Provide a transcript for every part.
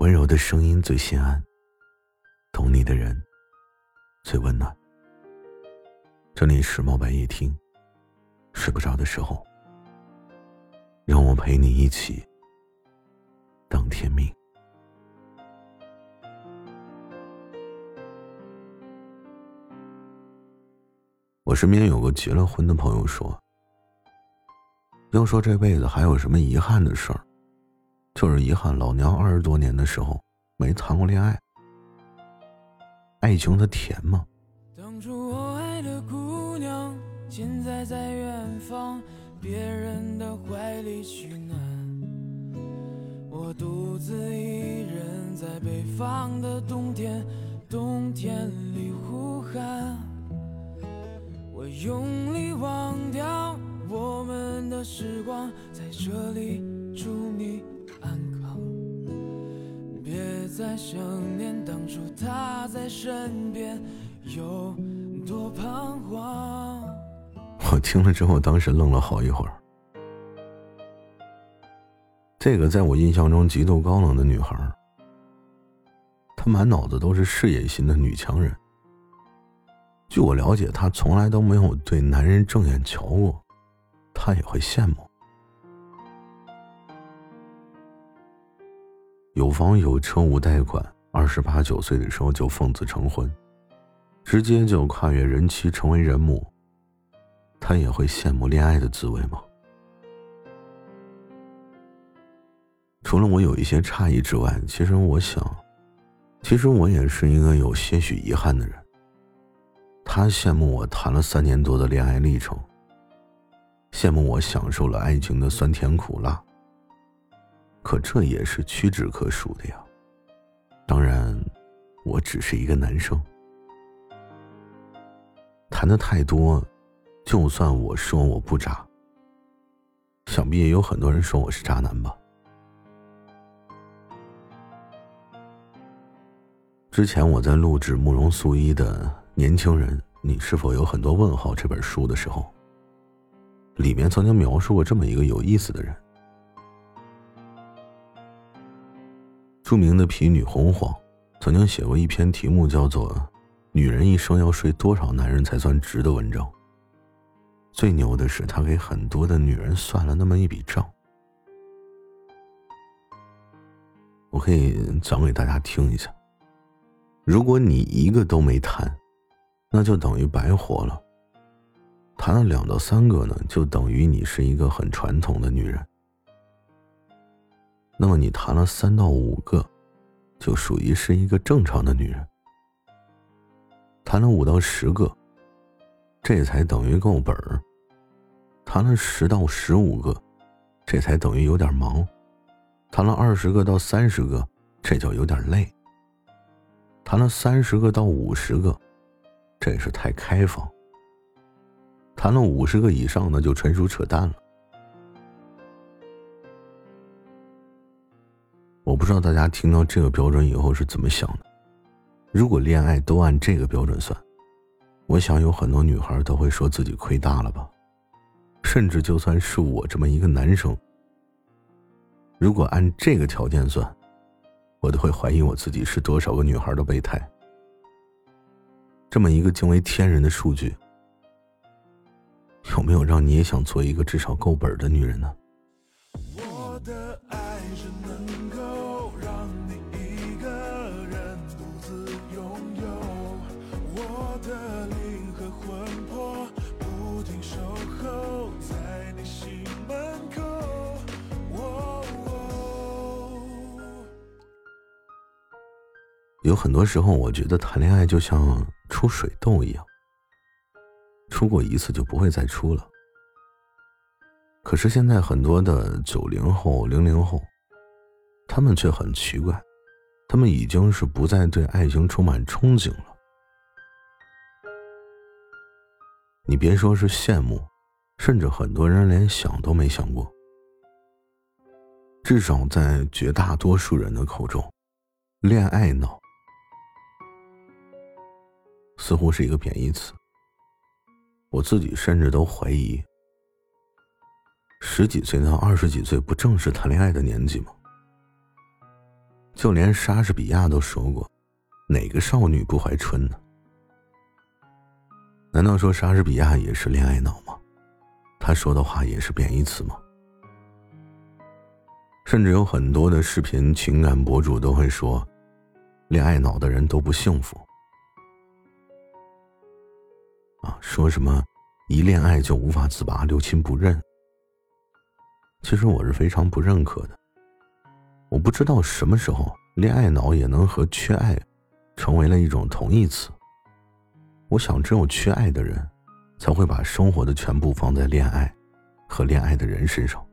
温柔的声音最心安，懂你的人最温暖。这里是猫白夜听，睡不着的时候，让我陪你一起等天明。我身边有个结了婚的朋友说：“要说这辈子还有什么遗憾的事儿，就是遗憾老娘二十多年的时候没谈过恋爱。爱情它甜吗？”当初我爱的姑娘，现在在远方，别人的怀里取暖。我独自一人在北方的冬天，冬天里呼喊。我用力忘掉我们的时光，在这里在想念当初他在身边有多彷徨。我听了之后，当时愣了好一会儿。这个在我印象中极度高冷的女孩，她满脑子都是事业心的女强人。据我了解，她从来都没有对男人正眼瞧过，她也会羡慕。有房有车无贷款，二十八九岁的时候就奉子成婚，直接就跨越人妻成为人母。他也会羡慕恋爱的滋味吗？除了我有一些诧异之外，其实我想，其实我也是一个有些许遗憾的人。他羡慕我谈了三年多的恋爱历程，羡慕我享受了爱情的酸甜苦辣。可这也是屈指可数的呀。当然，我只是一个男生，谈的太多，就算我说我不渣，想必也有很多人说我是渣男吧。之前我在录制慕容素一的。年轻人，你是否有很多问号？这本书的时候，里面曾经描述过这么一个有意思的人。著名的皮女洪晃曾经写过一篇题目叫做《女人一生要睡多少男人才算值》的文章。最牛的是，他给很多的女人算了那么一笔账，我可以讲给大家听一下。如果你一个都没谈，那就等于白活了。谈了两到三个呢，就等于你是一个很传统的女人。那么你谈了三到五个，就属于是一个正常的女人。谈了五到十个，这才等于够本儿。谈了十到十五个，这才等于有点忙。谈了二十个到三十个，这就有点累。谈了三十个到五十个。这是太开放。谈了五十个以上，那就纯属扯淡了。不知道大家听到这个标准以后是怎么想的。如果恋爱都按这个标准算，我想有很多女孩都会说自己亏大了吧。甚至就算是我这么一个男生，如果按这个条件算，我都会怀疑我自己是多少个女孩的备胎。这么一个惊为天人的数据，有没有让你也想做一个至少够本的女人呢？有很多时候，我觉得谈恋爱就像出水痘一样，出过一次就不会再出了。可是现在很多的九零后、零零后，他们却很奇怪，他们已经是不再对爱情充满憧憬了。你别说是羡慕，甚至很多人连想都没想过。至少在绝大多数人的口中，恋爱脑。似乎是一个贬义词。我自己甚至都怀疑，十几岁到二十几岁不正是谈恋爱的年纪吗？就连莎士比亚都说过：“哪个少女不怀春呢？”难道说莎士比亚也是恋爱脑吗？他说的话也是贬义词吗？甚至有很多的视频情感博主都会说，恋爱脑的人都不幸福。啊，说什么一恋爱就无法自拔、六亲不认。其实我是非常不认可的。我不知道什么时候恋爱脑也能和缺爱成为了一种同义词。我想，只有缺爱的人，才会把生活的全部放在恋爱和恋爱的人身上。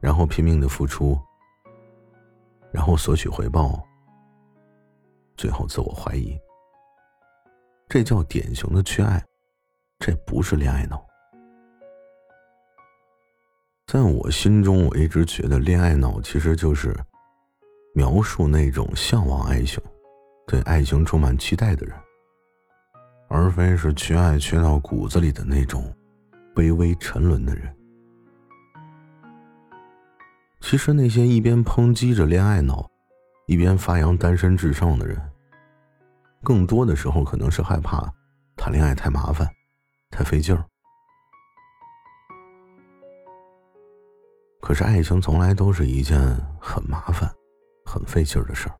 然后拼命的付出，然后索取回报，最后自我怀疑，这叫典型的缺爱，这不是恋爱脑。在我心中，我一直觉得恋爱脑其实就是描述那种向往爱情、对爱情充满期待的人，而非是缺爱缺到骨子里的那种卑微沉沦的人。其实那些一边抨击着恋爱脑，一边发扬单身至上的人，更多的时候可能是害怕谈恋爱太麻烦、太费劲儿。可是爱情从来都是一件很麻烦、很费劲儿的事儿。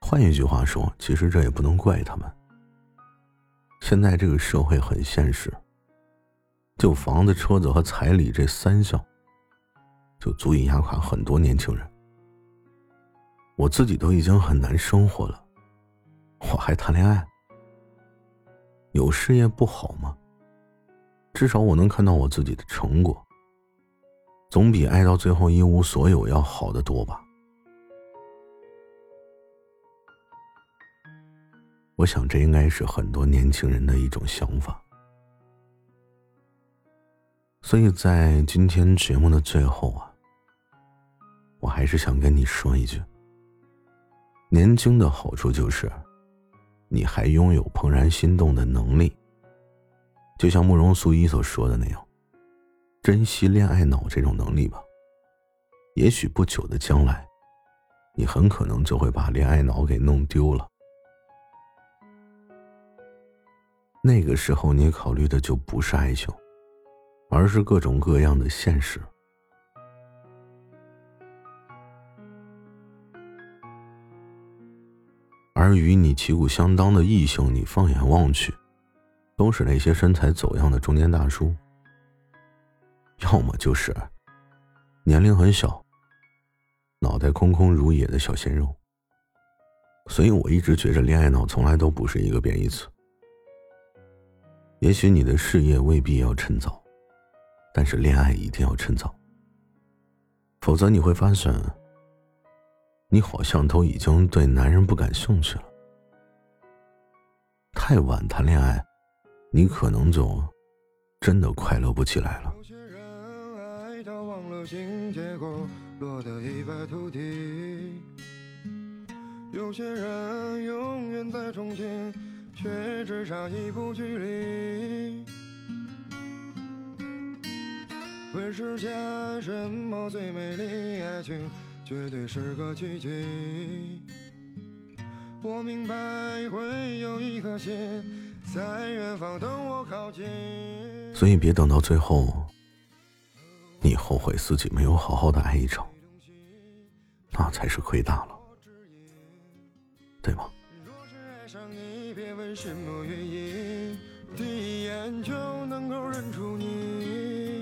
换一句话说，其实这也不能怪他们。现在这个社会很现实，就房子、车子和彩礼这三项。就足以压垮很多年轻人。我自己都已经很难生活了，我还谈恋爱？有事业不好吗？至少我能看到我自己的成果，总比爱到最后一无所有要好得多吧。我想这应该是很多年轻人的一种想法。所以在今天节目的最后啊，我还是想跟你说一句：年轻的好处就是，你还拥有怦然心动的能力。就像慕容素一所说的那样，珍惜恋爱脑这种能力吧。也许不久的将来，你很可能就会把恋爱脑给弄丢了。那个时候，你考虑的就不是爱情。而是各种各样的现实，而与你旗鼓相当的异性，你放眼望去，都是那些身材走样的中年大叔，要么就是年龄很小、脑袋空空如也的小鲜肉。所以我一直觉着恋爱脑从来都不是一个贬义词。也许你的事业未必要趁早。但是恋爱一定要趁早，否则你会发现，你好像都已经对男人不感兴趣了。太晚谈恋爱，你可能就真的快乐不起来了。有些人爱到忘了心，结果落得一败涂地。有些人永远在憧憬，却只差一步距离。问世间什么最美丽？爱情绝对是个奇迹。我明白会有一颗心在远方等我靠近。所以别等到最后，你后悔自己没有好好的爱一场，那才是亏大了，对吗？若是爱上你，别问什么原因，第一眼就能够认出你。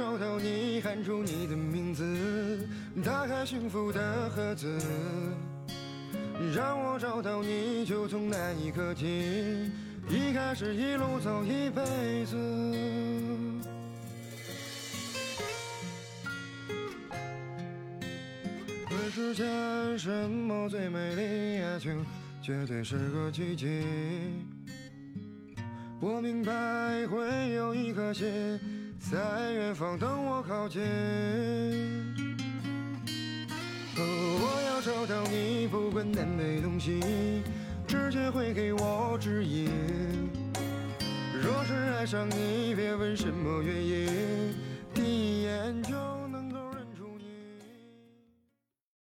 找到你，喊出你的名字，打开幸福的盒子，让我找到你，就从那一刻起，一开始一路走一辈子。问世间什么最美丽？爱情绝对是个奇迹。我明白会有一颗心。在远方等我靠近。哦、我要找到你，不管南北东西，直觉会给我指引。若是爱上你，别问什么原因，第一眼就。